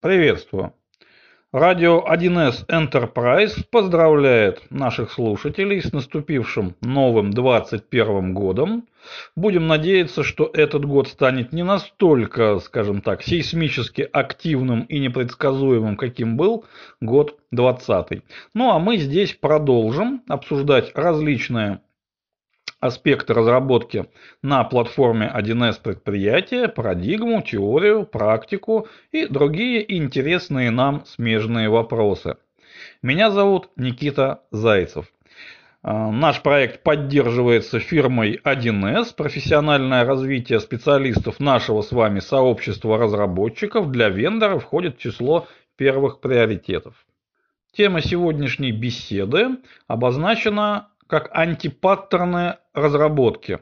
Приветствую! Радио 1С Enterprise поздравляет наших слушателей с наступившим новым 21 годом. Будем надеяться, что этот год станет не настолько, скажем так, сейсмически активным и непредсказуемым, каким был год 20. Ну а мы здесь продолжим обсуждать различные аспекты разработки на платформе 1С предприятия, парадигму, теорию, практику и другие интересные нам смежные вопросы. Меня зовут Никита Зайцев. А, наш проект поддерживается фирмой 1С, профессиональное развитие специалистов нашего с вами сообщества разработчиков для вендора входит в число первых приоритетов. Тема сегодняшней беседы обозначена как антипаттерны разработки.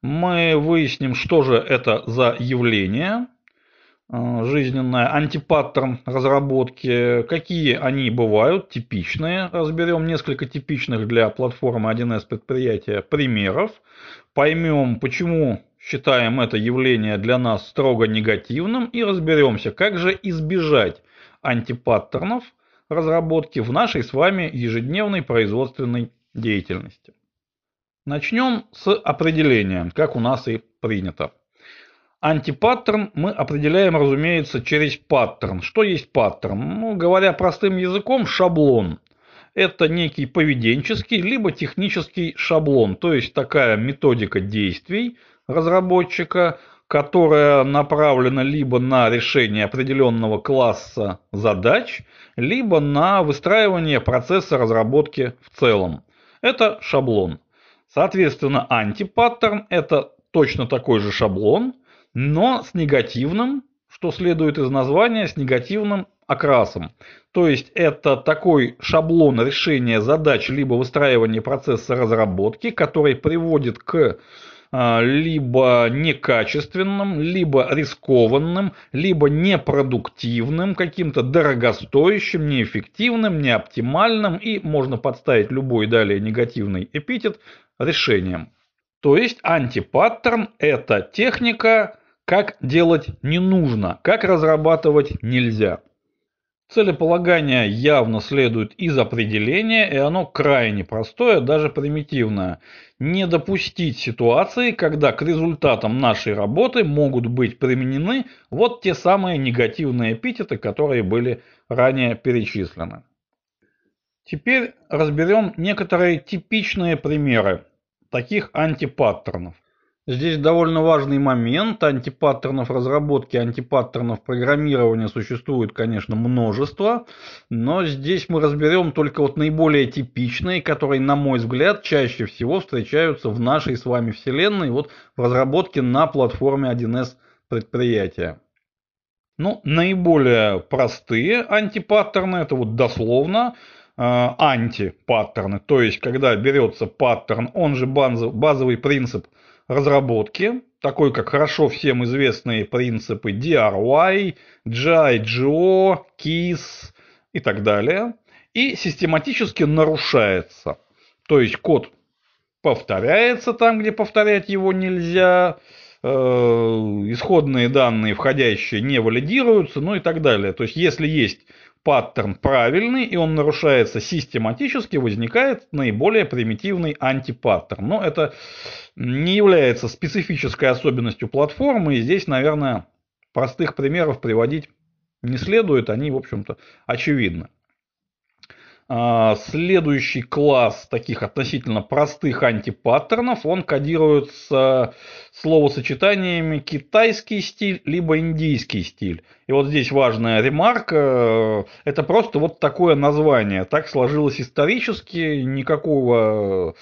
Мы выясним, что же это за явление э, жизненное, антипаттерн разработки, какие они бывают, типичные. Разберем несколько типичных для платформы 1С предприятия примеров. Поймем, почему считаем это явление для нас строго негативным и разберемся, как же избежать антипаттернов разработки в нашей с вами ежедневной производственной деятельности. Начнем с определения, как у нас и принято. Антипаттерн мы определяем, разумеется, через паттерн. Что есть паттерн? Ну, говоря простым языком, шаблон. Это некий поведенческий либо технический шаблон, то есть такая методика действий разработчика, которая направлена либо на решение определенного класса задач, либо на выстраивание процесса разработки в целом. Это шаблон. Соответственно, антипаттерн – это точно такой же шаблон, но с негативным, что следует из названия, с негативным окрасом. То есть это такой шаблон решения задач либо выстраивания процесса разработки, который приводит к либо некачественным, либо рискованным, либо непродуктивным, каким-то дорогостоящим, неэффективным, неоптимальным и можно подставить любой далее негативный эпитет решением. То есть антипаттерн – это техника, как делать не нужно, как разрабатывать нельзя. Целеполагание явно следует из определения, и оно крайне простое, даже примитивное. Не допустить ситуации, когда к результатам нашей работы могут быть применены вот те самые негативные эпитеты, которые были ранее перечислены. Теперь разберем некоторые типичные примеры таких антипаттернов. Здесь довольно важный момент. Антипаттернов разработки, антипаттернов программирования существует, конечно, множество. Но здесь мы разберем только вот наиболее типичные, которые, на мой взгляд, чаще всего встречаются в нашей с вами вселенной, вот в разработке на платформе 1С предприятия. Ну, наиболее простые антипаттерны, это вот дословно э, антипаттерны. То есть, когда берется паттерн, он же базовый принцип – разработки, такой как хорошо всем известные принципы DRY, GIGO, KISS и так далее, и систематически нарушается. То есть код повторяется там, где повторять его нельзя, э, исходные данные входящие не валидируются, ну и так далее. То есть если есть паттерн правильный, и он нарушается систематически, возникает наиболее примитивный антипаттерн. Но это не является специфической особенностью платформы, и здесь, наверное, простых примеров приводить не следует, они, в общем-то, очевидны. А, следующий класс таких относительно простых антипаттернов, он кодируется словосочетаниями китайский стиль либо индийский стиль. И вот здесь важная ремарка, это просто вот такое название. Так сложилось исторически, никакого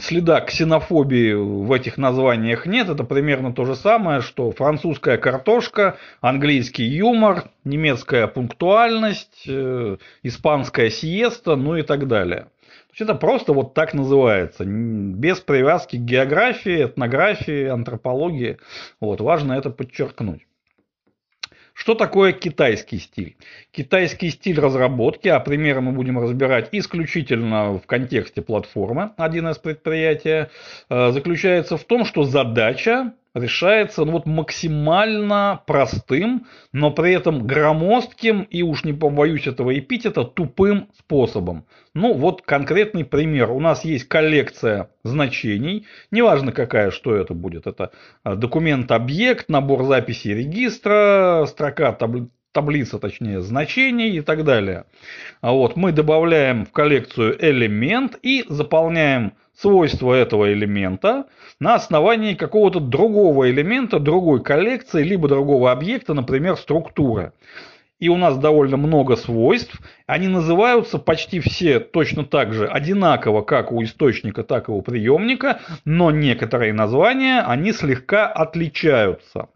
следа ксенофобии в этих названиях нет. Это примерно то же самое, что французская картошка, английский юмор, немецкая пунктуальность, э, испанская сиеста, ну и так далее. То есть это просто вот так называется, без привязки к географии, этнографии, антропологии. Вот, важно это подчеркнуть. Что такое китайский стиль? Китайский стиль разработки, а примеры мы будем разбирать исключительно в контексте платформы 1С предприятия, э, заключается в том, что задача решается ну, вот максимально простым, но при этом громоздким и уж не побоюсь этого эпитета, тупым способом. Ну вот конкретный пример. У нас есть коллекция значений, неважно какая, что это будет. Это а, документ-объект, набор записей регистра, строка таблицы таблица, точнее, значений и так далее. А вот мы добавляем в коллекцию элемент и заполняем свойства этого элемента на основании какого-то другого элемента, другой коллекции, либо другого объекта, например, структуры. И у нас довольно много свойств. Они называются почти все точно так же одинаково, как у источника, так и у приемника, но некоторые названия, они слегка отличаются.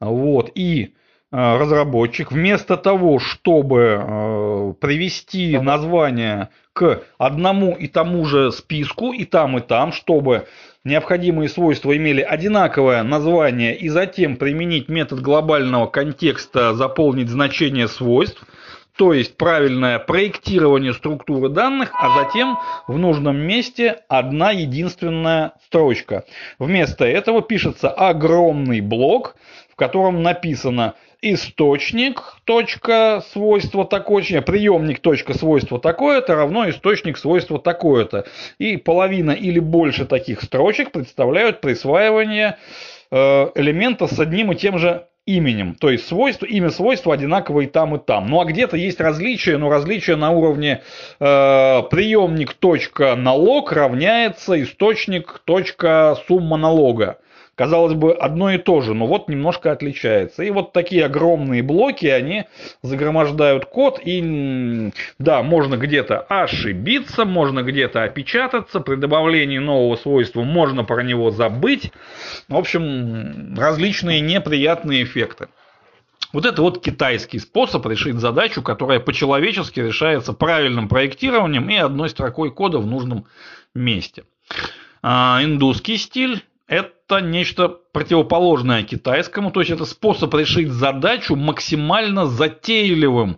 Вот, и разработчик вместо того, чтобы э, привести название к одному и тому же списку и там, и там, чтобы необходимые свойства имели одинаковое название и затем применить метод глобального контекста заполнить значение свойств, то есть правильное проектирование структуры данных, а затем в нужном месте одна единственная строчка. Вместо этого пишется огромный блок, в котором написано источник, точка, свойство такое, приемник, точка, свойство такое-то равно источник, свойство такое-то. И половина или больше таких строчек представляют присваивание э, элемента с одним и тем же именем. То есть свойство, имя свойства одинаковое и там, и там. Ну а где-то есть различия, но различия на уровне э, приемник точка налог равняется источник сумма налога казалось бы, одно и то же, но вот немножко отличается. И вот такие огромные блоки, они загромождают код, и да, можно где-то ошибиться, можно где-то опечататься, при добавлении нового свойства можно про него забыть. В общем, различные неприятные эффекты. Вот это вот китайский способ решить задачу, которая по-человечески решается правильным проектированием и одной строкой кода в нужном месте. А, индусский стиль это нечто противоположное китайскому, то есть это способ решить задачу максимально затейливым,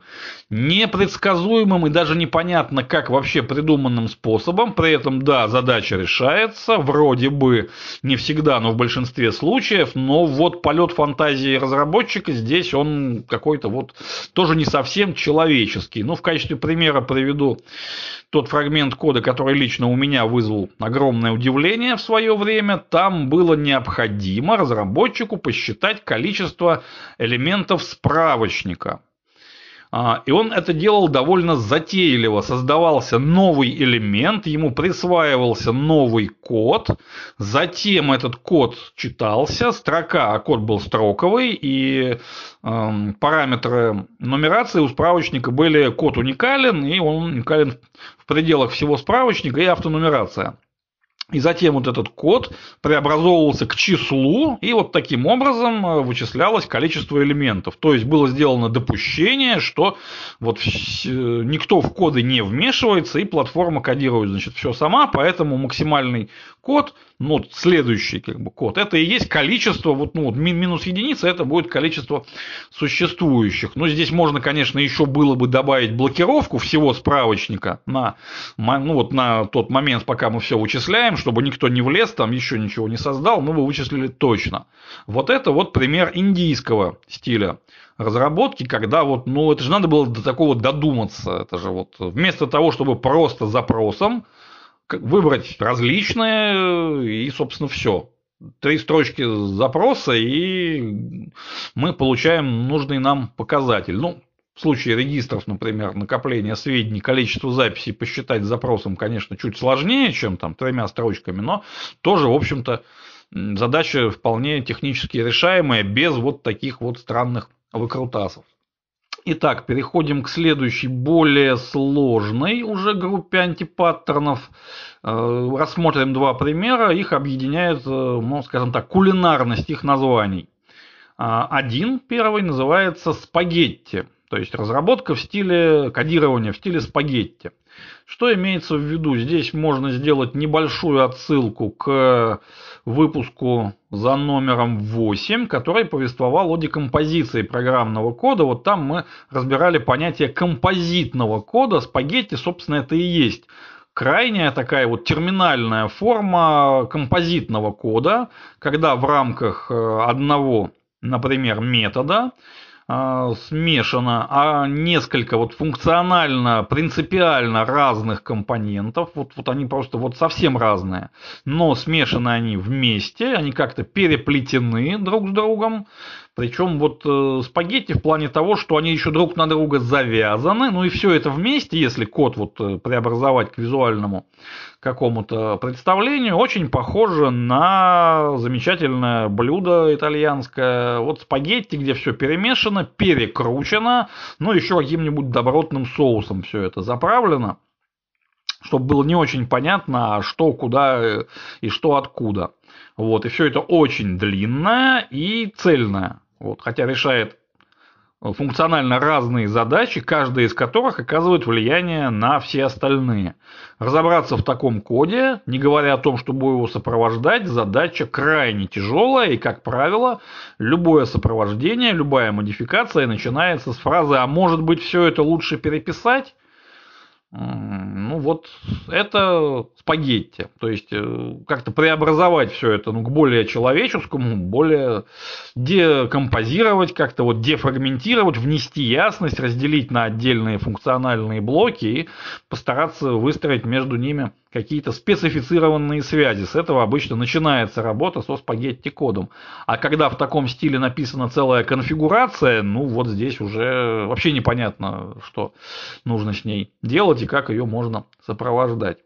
непредсказуемым и даже непонятно как вообще придуманным способом. При этом, да, задача решается, вроде бы не всегда, но в большинстве случаев, но вот полет фантазии разработчика здесь он какой-то вот тоже не совсем человеческий. Ну, в качестве примера приведу тот фрагмент кода, который лично у меня вызвал огромное удивление в свое время. Там было необходимо разработчику посчитать количество элементов справочника. А, и он это делал довольно затейливо. Создавался новый элемент, ему присваивался новый код, затем этот код читался, строка, а код был строковый, и э, параметры нумерации у справочника были код уникален, и он уникален в пределах всего справочника и автонумерация. И затем вот этот код преобразовывался к числу, и вот таким образом э, вычислялось количество элементов. То есть было сделано допущение, что вот никто в коды не вмешивается, и платформа кодирует значит, все сама, поэтому максимальный код, ну, следующий как бы код, это и есть количество, вот, ну, минус единица, это будет количество существующих. Но здесь можно, конечно, еще было бы добавить блокировку всего справочника на, ну, вот на тот момент, пока мы все вычисляем, чтобы никто не влез, там еще ничего не создал, мы бы вычислили точно. Вот это вот пример индийского стиля разработки, когда вот, ну, это же надо было до такого додуматься. Это же вот вместо того, чтобы просто запросом выбрать различные и, собственно, все. Три строчки запроса, и мы получаем нужный нам показатель. Ну, в случае регистров, например, накопления сведений, количество записей посчитать запросом, конечно, чуть сложнее, чем там тремя строчками, но тоже, в общем-то, задача вполне технически решаемая без вот таких вот странных выкрутасов. Итак, переходим к следующей, более сложной уже группе антипаттернов. Э, рассмотрим два примера. Их объединяет, э, ну, скажем так, кулинарность их названий. А, один, первый, называется спагетти. То есть разработка в стиле кодирования, в стиле спагетти. Что имеется в виду? Здесь можно сделать небольшую отсылку к выпуску за номером 8, который повествовал о декомпозиции программного кода. Вот там мы разбирали понятие композитного кода. Спагетти, собственно, это и есть крайняя такая вот терминальная форма композитного кода, когда в рамках э, одного, например, метода смешано, а несколько вот функционально, принципиально разных компонентов, вот, вот они просто вот совсем разные, но смешаны они вместе, они как-то переплетены друг с другом, причем вот э, спагетти в плане того, что они еще друг на друга завязаны, ну и все это вместе, если код вот э, преобразовать к визуальному какому-то представлению, очень похоже на замечательное блюдо итальянское. Вот спагетти, где все перемешано, перекручено, ну еще каким-нибудь добротным соусом все это заправлено чтобы было не очень понятно, что куда э, и что откуда. Вот, и все это очень длинное и цельное. Вот, хотя решает э, функционально разные задачи, каждая из которых оказывает влияние на все остальные. Разобраться в таком коде, не говоря о том, чтобы его сопровождать, задача крайне тяжелая, и, как правило, любое сопровождение, любая модификация начинается с фразы «а может быть все это лучше переписать?» Ну вот это спагетти. То есть э, как-то преобразовать все это ну, к более человеческому, более декомпозировать, как-то вот дефрагментировать, внести ясность, разделить на отдельные функциональные блоки и постараться выстроить между ними какие-то специфицированные связи. С этого обычно начинается работа со спагетти-кодом. А когда в таком стиле написана целая конфигурация, ну вот здесь уже вообще непонятно, что нужно с ней делать и как ее можно сопровождать.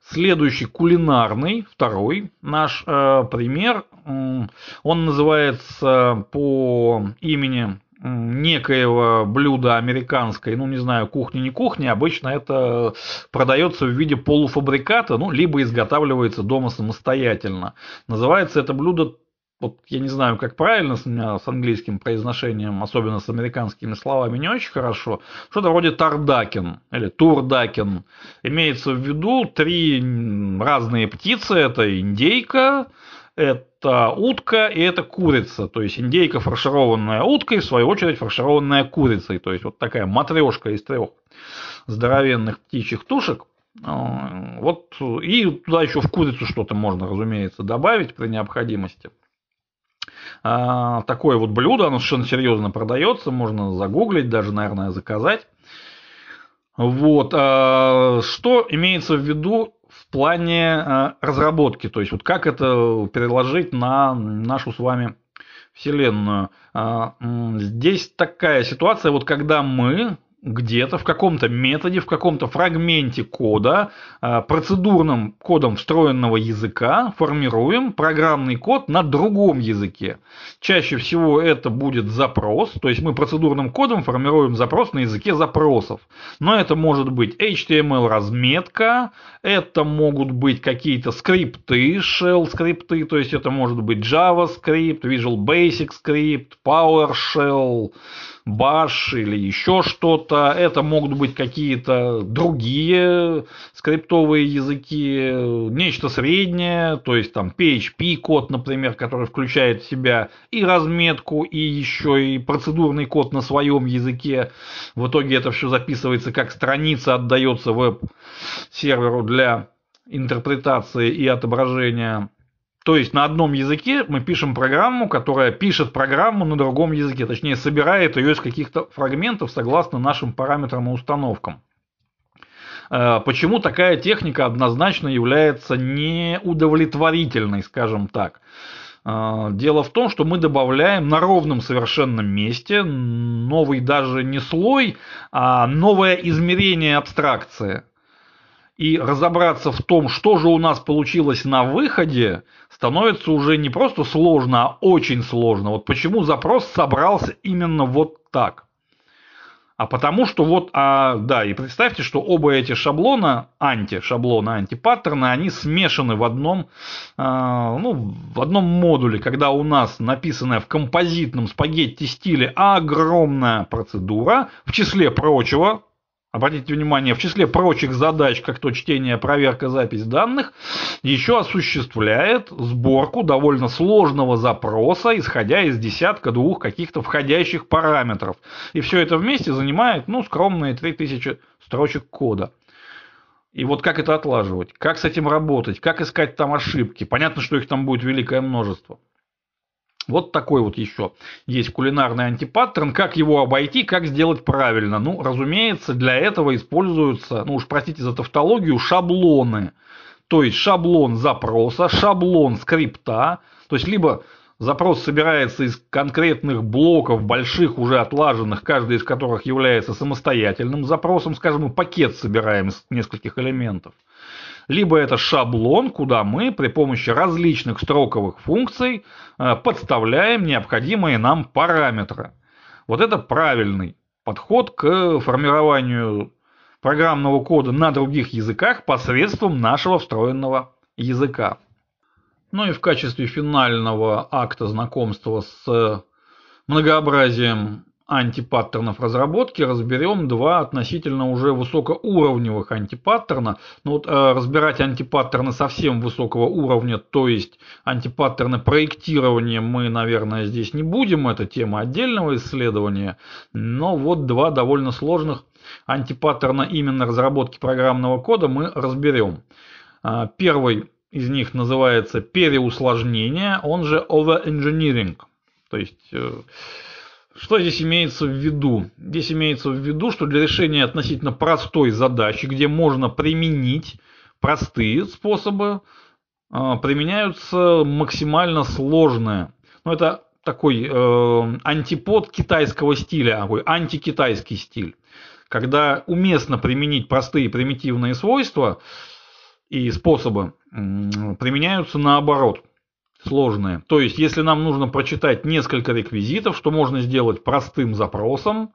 Следующий кулинарный, второй наш э, пример, он называется по имени некоего блюда американской, ну не знаю, кухни не кухни, обычно это продается в виде полуфабриката, ну либо изготавливается дома самостоятельно. Называется это блюдо вот я не знаю, как правильно с, меня, с английским произношением, особенно с американскими словами, не очень хорошо. Что-то вроде тардакен или турдакен. Имеется в виду три разные птицы. Это индейка, это утка и это курица. То есть индейка фаршированная уткой, в свою очередь фаршированная курицей. То есть вот такая матрешка из трех здоровенных птичьих тушек. Вот, и туда еще в курицу что-то можно, разумеется, добавить при необходимости. А, такое вот блюдо, оно совершенно серьезно продается, можно загуглить, даже, наверное, заказать. Вот. А, что имеется в виду плане а, разработки? То есть, вот как это переложить на нашу с вами Вселенную? Здесь такая ситуация, вот когда мы где-то в каком-то методе, в каком-то фрагменте кода, а, процедурным кодом встроенного языка формируем программный код на другом языке. Чаще всего это будет запрос, то есть мы процедурным кодом формируем запрос на языке запросов. Но это может быть HTML разметка, это могут быть какие-то скрипты, shell скрипты, то есть это может быть JavaScript, Visual Basic Script, PowerShell, Bash или еще что-то. Это могут быть какие-то другие скриптовые языки, нечто среднее, то есть там PHP код, например, который включает в себя и разметку, и еще и процедурный код на своем языке. В итоге это все записывается как страница, отдается веб-серверу для интерпретации и отображения то есть на одном языке мы пишем программу, которая пишет программу на другом языке, точнее собирает ее из каких-то фрагментов согласно нашим параметрам и установкам. Э, почему такая техника однозначно является неудовлетворительной, скажем так? Э, дело в том, что мы добавляем на ровном совершенном месте новый даже не слой, а новое измерение абстракции и разобраться в том, что же у нас получилось на выходе, становится уже не просто сложно, а очень сложно. Вот почему запрос собрался именно вот так. А потому что вот, а, да, и представьте, что оба эти шаблона, анти-шаблона, антипаттерны, они смешаны в одном, а, ну, в одном модуле, когда у нас написанная в композитном спагетти стиле огромная процедура, в числе прочего, Обратите внимание, в числе прочих задач, как то чтение, проверка, запись данных, еще осуществляет сборку довольно сложного запроса, исходя из десятка двух каких-то входящих параметров. И все это вместе занимает, ну, скромные 3000 строчек кода. И вот как это отлаживать, как с этим работать, как искать там ошибки. Понятно, что их там будет великое множество. Вот такой вот еще есть кулинарный антипаттерн. Как его обойти, как сделать правильно? Ну, разумеется, для этого используются, ну уж простите за тавтологию, шаблоны. То есть шаблон запроса, шаблон скрипта. То есть либо Запрос собирается из конкретных блоков, больших, уже отлаженных, каждый из которых является самостоятельным запросом. Скажем, мы пакет собираем из нескольких элементов. Либо это шаблон, куда мы при помощи различных строковых функций э, подставляем необходимые нам параметры. Вот это правильный подход к формированию программного кода на других языках посредством нашего встроенного языка. Ну и в качестве финального акта знакомства с многообразием антипаттернов разработки разберем два относительно уже высокоуровневых антипаттерна. Но ну вот э, разбирать антипаттерны совсем высокого уровня, то есть антипаттерны проектирования мы, наверное, здесь не будем, это тема отдельного исследования. Но вот два довольно сложных антипаттерна именно разработки программного кода мы разберем. Э, первый из них называется переусложнение, он же overengineering. То есть, э, что здесь имеется в виду? Здесь имеется в виду, что для решения относительно простой задачи, где можно применить простые способы, э, применяются максимально сложные. Ну, это такой э, антипод китайского стиля, такой антикитайский стиль. Когда уместно применить простые примитивные свойства, и способы применяются наоборот, сложные. То есть, если нам нужно прочитать несколько реквизитов, что можно сделать простым запросом,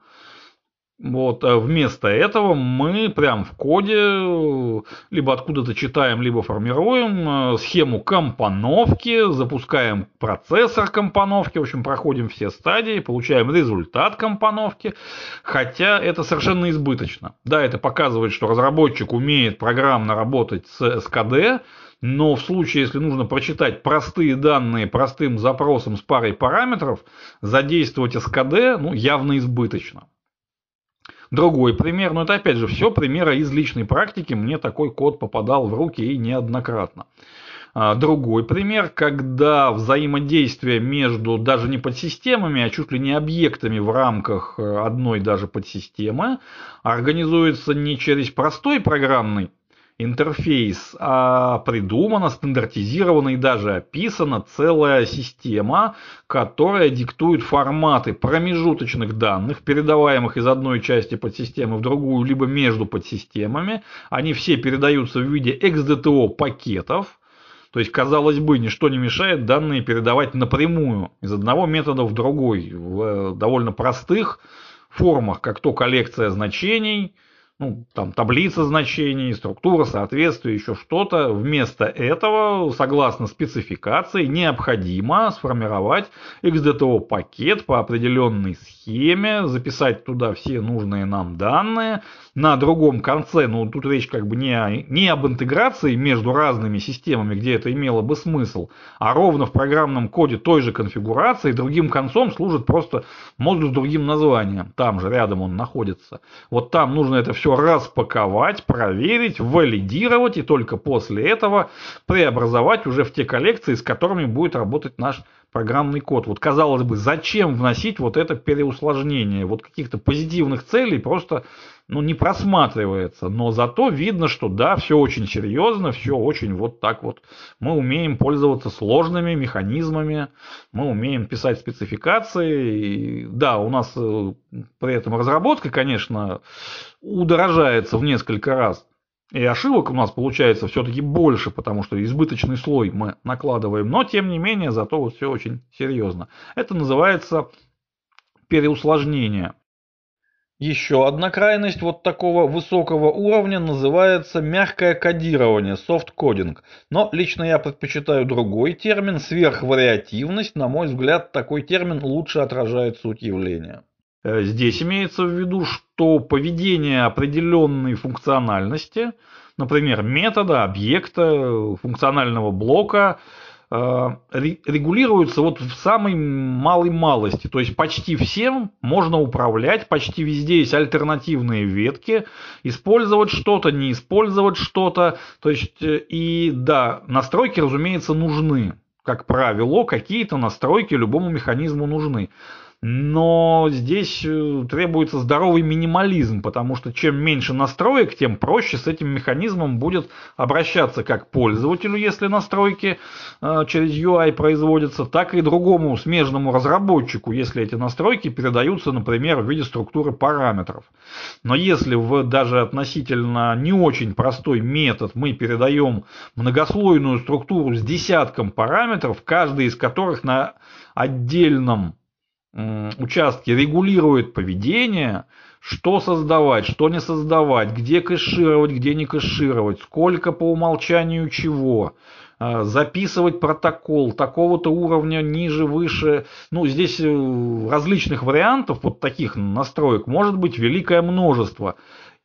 вот, а вместо этого мы прям в коде либо откуда-то читаем, либо формируем э, схему компоновки, запускаем процессор компоновки, в общем, проходим все стадии, получаем результат компоновки, хотя это совершенно избыточно. Да, это показывает, что разработчик умеет программно работать с СКД, но в случае, если нужно прочитать простые данные простым запросом с парой параметров, задействовать СКД ну, явно избыточно. Другой пример, но это опять же все примеры из личной практики, мне такой код попадал в руки и неоднократно. А, другой пример, когда взаимодействие между даже не подсистемами, а чуть ли не объектами в рамках э, одной даже подсистемы организуется не через простой программный интерфейс, а придумана, стандартизирована и даже описана целая система, которая диктует форматы промежуточных данных, передаваемых из одной части подсистемы в другую, либо между подсистемами. Они все передаются в виде XDTO пакетов, то есть, казалось бы, ничто не мешает данные передавать напрямую из одного метода в другой, в э, довольно простых формах, как то коллекция значений – ну, там таблица значений, структура, соответствие, еще что-то. Вместо этого, согласно спецификации, необходимо сформировать XDTO пакет по определенной схеме, записать туда все нужные нам данные. На другом конце, ну тут речь как бы не, о, не об интеграции между разными системами, где это имело бы смысл, а ровно в программном коде той же конфигурации, другим концом служит просто модуль с другим названием. Там же рядом он находится. Вот там нужно это все все распаковать, проверить, валидировать и только после этого преобразовать уже в те коллекции, с которыми будет работать наш программный код. Вот казалось бы, зачем вносить вот это переусложнение? Вот каких-то позитивных целей просто ну, не просматривается. Но зато видно, что да, все очень серьезно, все очень вот так вот. Мы умеем пользоваться сложными механизмами, мы умеем писать спецификации. И, да, у нас э, при этом разработка, конечно, удорожается в несколько раз. И ошибок у нас получается все-таки больше, потому что избыточный слой мы накладываем. Но, тем не менее, зато вот все очень серьезно. Это называется переусложнение. Еще одна крайность вот такого высокого уровня называется мягкое кодирование, софт-кодинг. Но лично я предпочитаю другой термин, сверхвариативность. На мой взгляд, такой термин лучше отражает суть явления. Э, здесь имеется в виду, что поведение определенной функциональности, например, метода, объекта, функционального блока, э, регулируются вот в самой малой малости. То есть почти всем можно управлять, почти везде есть альтернативные ветки, использовать что-то, не использовать что-то. То есть, э, и да, настройки, разумеется, нужны. Как правило, какие-то настройки любому механизму нужны. Но здесь э, требуется здоровый минимализм, потому что чем меньше настроек, тем проще с этим механизмом будет обращаться как пользователю, если настройки э, через UI производятся, так и другому смежному разработчику, если эти настройки передаются, например, в виде структуры параметров. Но если в даже относительно не очень простой метод мы передаем многослойную структуру с десятком параметров, каждый из которых на отдельном участки регулирует поведение, что создавать, что не создавать, где кэшировать, где не кэшировать, сколько по умолчанию чего, а, записывать протокол такого-то уровня ниже, выше. Ну, здесь э, различных вариантов вот таких настроек может быть великое множество.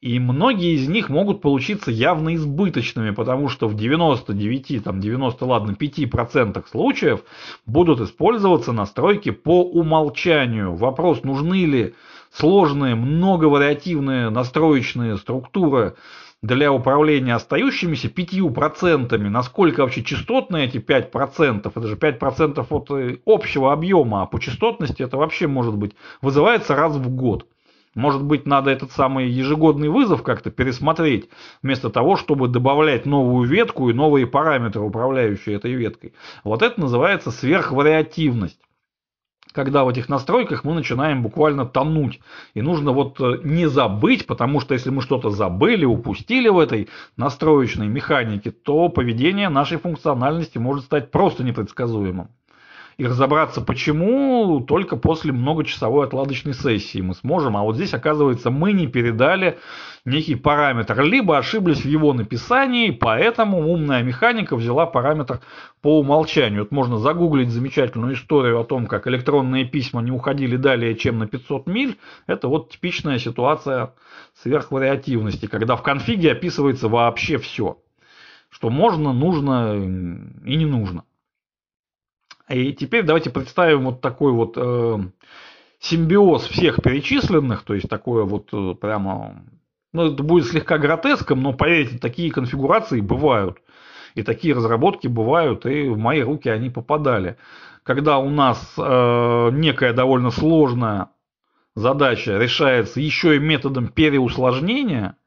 И многие из них могут получиться явно избыточными, потому что в 99, там 90, ладно, 5% случаев будут использоваться настройки по умолчанию. Вопрос, нужны ли сложные, многовариативные настроечные структуры для управления остающимися 5%, насколько вообще частотные эти 5%, это же 5% от э, общего объема, а по частотности это вообще может быть вызывается раз в год. Может быть, надо этот самый ежегодный вызов как-то пересмотреть, вместо того, чтобы добавлять новую ветку и новые параметры, управляющие этой веткой. Вот это называется сверхвариативность когда в этих настройках мы начинаем буквально тонуть. И нужно вот э, не забыть, потому что если мы что-то забыли, упустили в этой настроечной механике, то поведение нашей функциональности может стать просто непредсказуемым. И разобраться почему только после многочасовой отладочной сессии мы сможем. А вот здесь, оказывается, мы не передали некий параметр. Либо ошиблись в его написании, поэтому умная механика взяла параметр по умолчанию. Вот можно загуглить замечательную историю о том, как электронные письма не уходили далее, чем на 500 миль. Это вот типичная ситуация сверхвариативности, когда в конфиге описывается вообще все, что можно, нужно и не нужно. И теперь давайте представим вот такой вот э, симбиоз всех перечисленных, то есть такое вот э, прямо, ну это будет слегка гротеском, но поверьте, такие конфигурации бывают. И такие разработки бывают, и в мои руки они попадали. Когда у нас э, некая довольно сложная задача решается еще и методом переусложнения,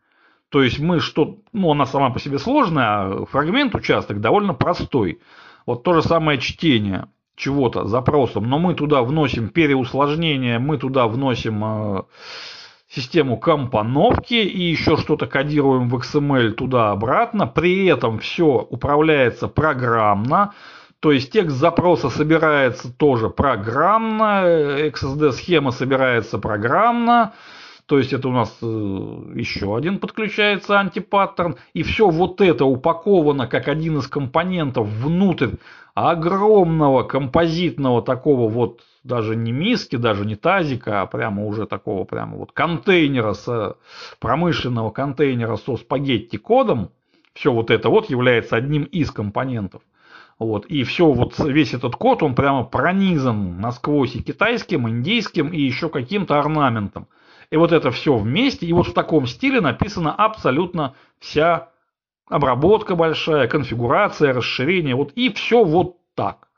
то есть мы что, ну она сама по себе сложная, а фрагмент участок довольно простой. Вот то же самое чтение чего-то запросом, но мы туда вносим переусложнение, мы туда вносим э, систему компоновки и еще что-то кодируем в XML туда-обратно. При этом все управляется программно. То есть текст запроса собирается тоже программно, XSD-схема собирается программно. То есть это у нас э, еще один подключается антипаттерн. И все вот это упаковано как один из компонентов внутрь огромного композитного такого вот даже не миски, даже не тазика, а прямо уже такого прямо вот контейнера, с, промышленного контейнера со спагетти кодом. Все вот это вот является одним из компонентов. Вот. И все, вот весь этот код, он прямо пронизан насквозь и китайским, и индийским, и еще каким-то орнаментом. И вот это все вместе, и вот в таком стиле написана абсолютно вся обработка большая, конфигурация, расширение, вот и все вот так.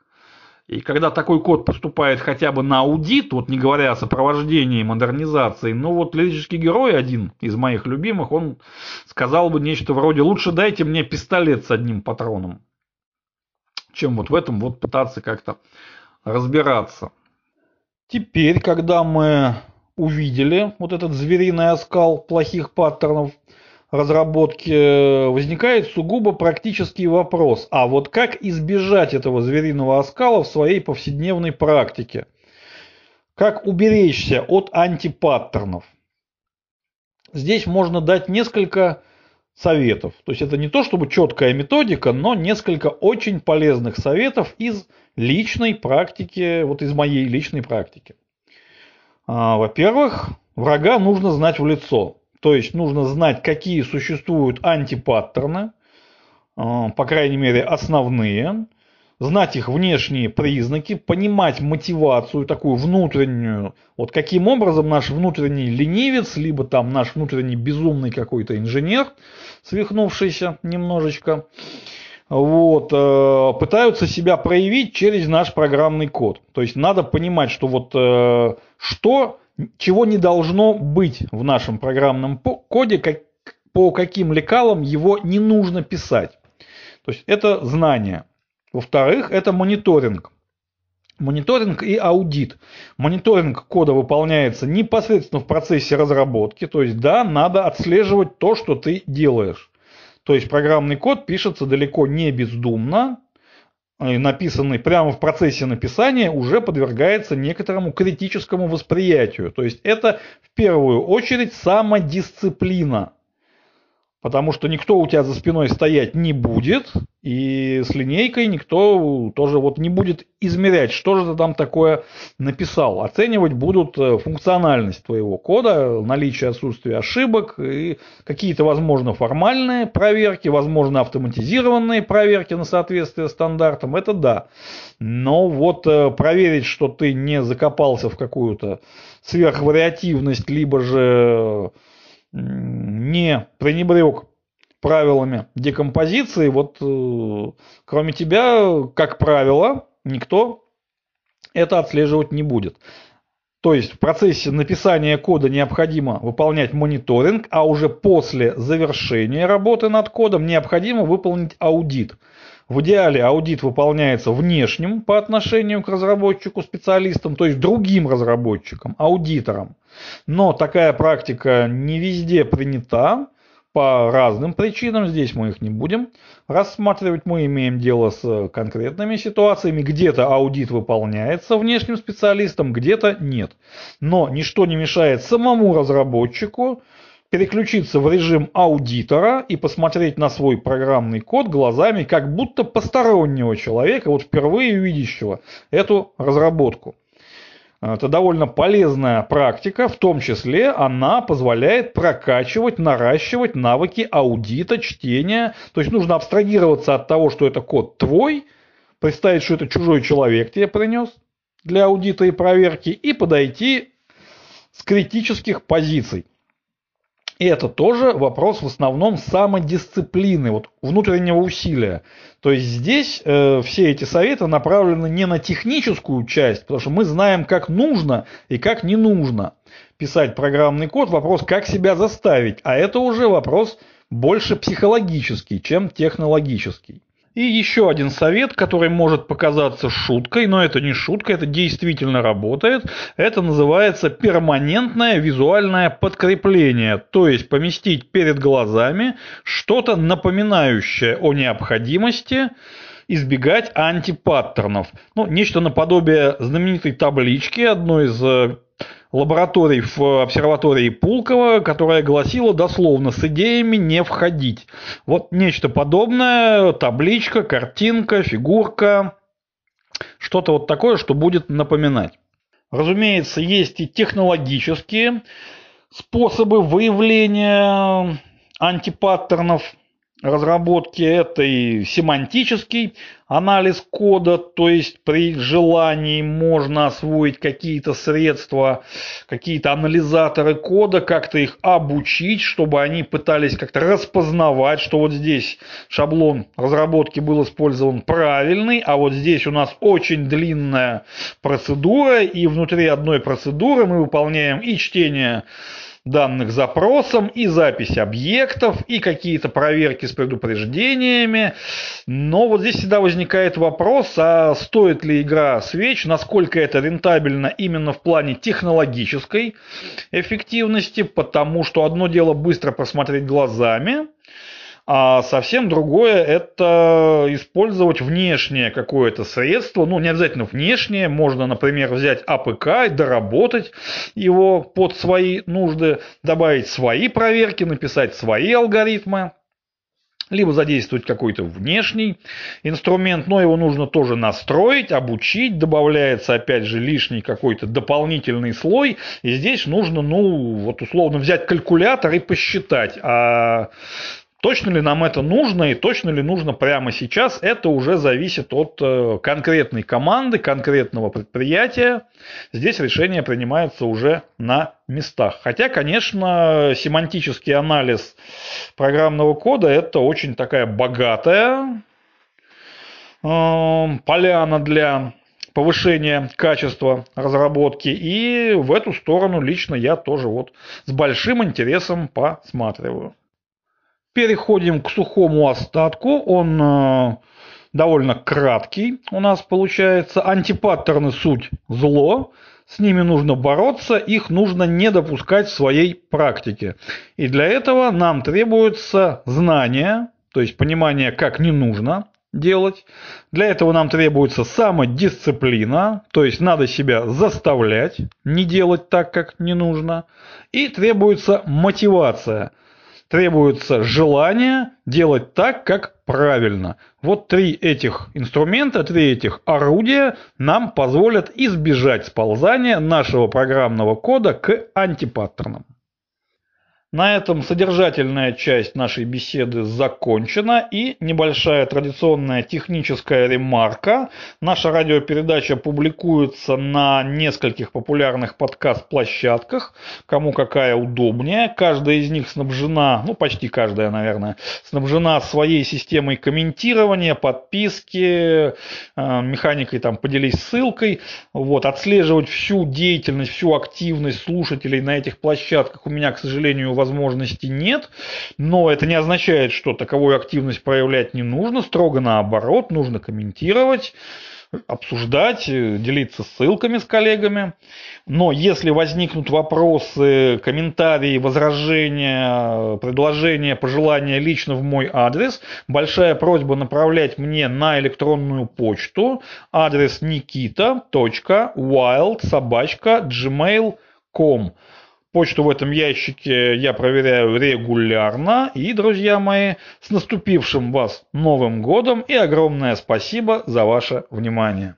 И когда такой код поступает хотя бы на аудит, вот не говоря о сопровождении модернизации, ну вот лирический герой, один из моих любимых, он сказал бы нечто вроде «лучше дайте мне пистолет с одним патроном», чем вот в этом вот пытаться как-то разбираться. Теперь, когда мы увидели вот этот звериный оскал плохих паттернов разработки, возникает сугубо практический вопрос. А вот как избежать этого звериного оскала в своей повседневной практике? Как уберечься от антипаттернов? Здесь можно дать несколько советов. То есть это не то чтобы четкая методика, но несколько очень полезных советов из личной практики, вот из моей личной практики. А, во-первых, врага нужно знать в лицо. То есть нужно знать, какие существуют антипаттерны, а, по крайней мере основные, знать их внешние признаки, понимать мотивацию такую внутреннюю, вот каким образом наш внутренний ленивец, либо там наш внутренний безумный какой-то инженер, свихнувшийся немножечко, вот, э, пытаются себя проявить через наш программный код. То есть надо понимать, что вот э, что, чего не должно быть в нашем программном коде, как, по каким лекалам его не нужно писать. То есть это знание. Во-вторых, это мониторинг. Мониторинг и аудит. Мониторинг кода выполняется непосредственно в процессе разработки. То есть, да, надо отслеживать то, что ты делаешь. То есть программный код пишется далеко не бездумно, написанный прямо в процессе написания, уже подвергается некоторому критическому восприятию. То есть это в первую очередь самодисциплина. Потому что никто у тебя за спиной стоять не будет, и с линейкой никто тоже вот не будет измерять, что же ты там такое написал. Оценивать будут э, функциональность твоего кода, наличие отсутствия ошибок и какие-то, возможно, формальные проверки, возможно, автоматизированные проверки на соответствие стандартам. Это да. Но вот э, проверить, что ты не закопался в какую-то сверхвариативность, либо же не пренебрег правилами декомпозиции, вот э, кроме тебя, как правило, никто это отслеживать не будет. То есть в процессе написания кода необходимо выполнять мониторинг, а уже после завершения работы над кодом необходимо выполнить аудит. В идеале аудит выполняется внешним по отношению к разработчику, специалистам, то есть другим разработчикам, аудиторам. Но такая практика не везде принята по разным причинам, здесь мы их не будем рассматривать, мы имеем дело с конкретными ситуациями, где-то аудит выполняется внешним специалистом, где-то нет. Но ничто не мешает самому разработчику переключиться в режим аудитора и посмотреть на свой программный код глазами как будто постороннего человека, вот впервые видящего эту разработку. Это довольно полезная практика, в том числе она позволяет прокачивать, наращивать навыки аудита, чтения. То есть нужно абстрагироваться от того, что это код твой, представить, что это чужой человек тебе принес для аудита и проверки, и подойти с критических позиций. И это тоже вопрос в основном самодисциплины, вот внутреннего усилия. То есть здесь э, все эти советы направлены не на техническую часть, потому что мы знаем, как нужно и как не нужно писать программный код. Вопрос, как себя заставить. А это уже вопрос больше психологический, чем технологический. И еще один совет, который может показаться шуткой, но это не шутка, это действительно работает. Это называется перманентное визуальное подкрепление. То есть поместить перед глазами что-то напоминающее о необходимости избегать антипаттернов. Ну, нечто наподобие знаменитой таблички, одной из э, лабораторий в обсерватории Пулково, которая гласила дословно «с идеями не входить». Вот нечто подобное, табличка, картинка, фигурка, что-то вот такое, что будет напоминать. Разумеется, есть и технологические способы выявления антипаттернов – разработки это и семантический анализ кода, то есть при желании можно освоить какие-то средства, какие-то анализаторы кода, как-то их обучить, чтобы они пытались как-то распознавать, что вот здесь шаблон разработки был использован правильный, а вот здесь у нас очень длинная процедура, и внутри одной процедуры мы выполняем и чтение данных запросом, и запись объектов, и какие-то проверки с предупреждениями. Но вот здесь всегда возникает вопрос, а стоит ли игра свеч, насколько это рентабельно именно в плане технологической эффективности, потому что одно дело быстро просмотреть глазами, а совсем другое это использовать внешнее какое-то средство, ну не обязательно внешнее, можно, например, взять АПК и доработать его под свои нужды, добавить свои проверки, написать свои алгоритмы либо задействовать какой-то внешний инструмент, но его нужно тоже настроить, обучить, добавляется опять же лишний какой-то дополнительный слой, и здесь нужно, ну, вот условно взять калькулятор и посчитать, а Точно ли нам это нужно и точно ли нужно прямо сейчас, это уже зависит от э, конкретной команды, конкретного предприятия. Здесь решение принимается уже на местах. Хотя, конечно, семантический анализ программного кода это очень такая богатая э, поляна для повышения качества разработки. И в эту сторону лично я тоже вот с большим интересом посматриваю. Переходим к сухому остатку. Он э, довольно краткий у нас получается. Антипаттерны суть зло. С ними нужно бороться, их нужно не допускать в своей практике. И для этого нам требуется знание, то есть понимание, как не нужно делать. Для этого нам требуется самодисциплина, то есть надо себя заставлять не делать так, как не нужно. И требуется мотивация – требуется желание делать так, как правильно. Вот три этих инструмента, три этих орудия нам позволят избежать сползания нашего программного кода к антипаттернам. На этом содержательная часть нашей беседы закончена и небольшая традиционная техническая ремарка. Наша радиопередача публикуется на нескольких популярных подкаст-площадках, кому какая удобнее. Каждая из них снабжена, ну почти каждая, наверное, снабжена своей системой комментирования, подписки, э, механикой там поделись ссылкой. Вот, отслеживать всю деятельность, всю активность слушателей на этих площадках у меня, к сожалению, возможности нет, но это не означает, что таковую активность проявлять не нужно, строго наоборот, нужно комментировать, обсуждать, делиться ссылками с коллегами. Но если возникнут вопросы, комментарии, возражения, предложения, пожелания лично в мой адрес, большая просьба направлять мне на электронную почту адрес nikita.wild.gmail.com Почту в этом ящике я проверяю регулярно. И, друзья мои, с наступившим вас Новым годом и огромное спасибо за ваше внимание.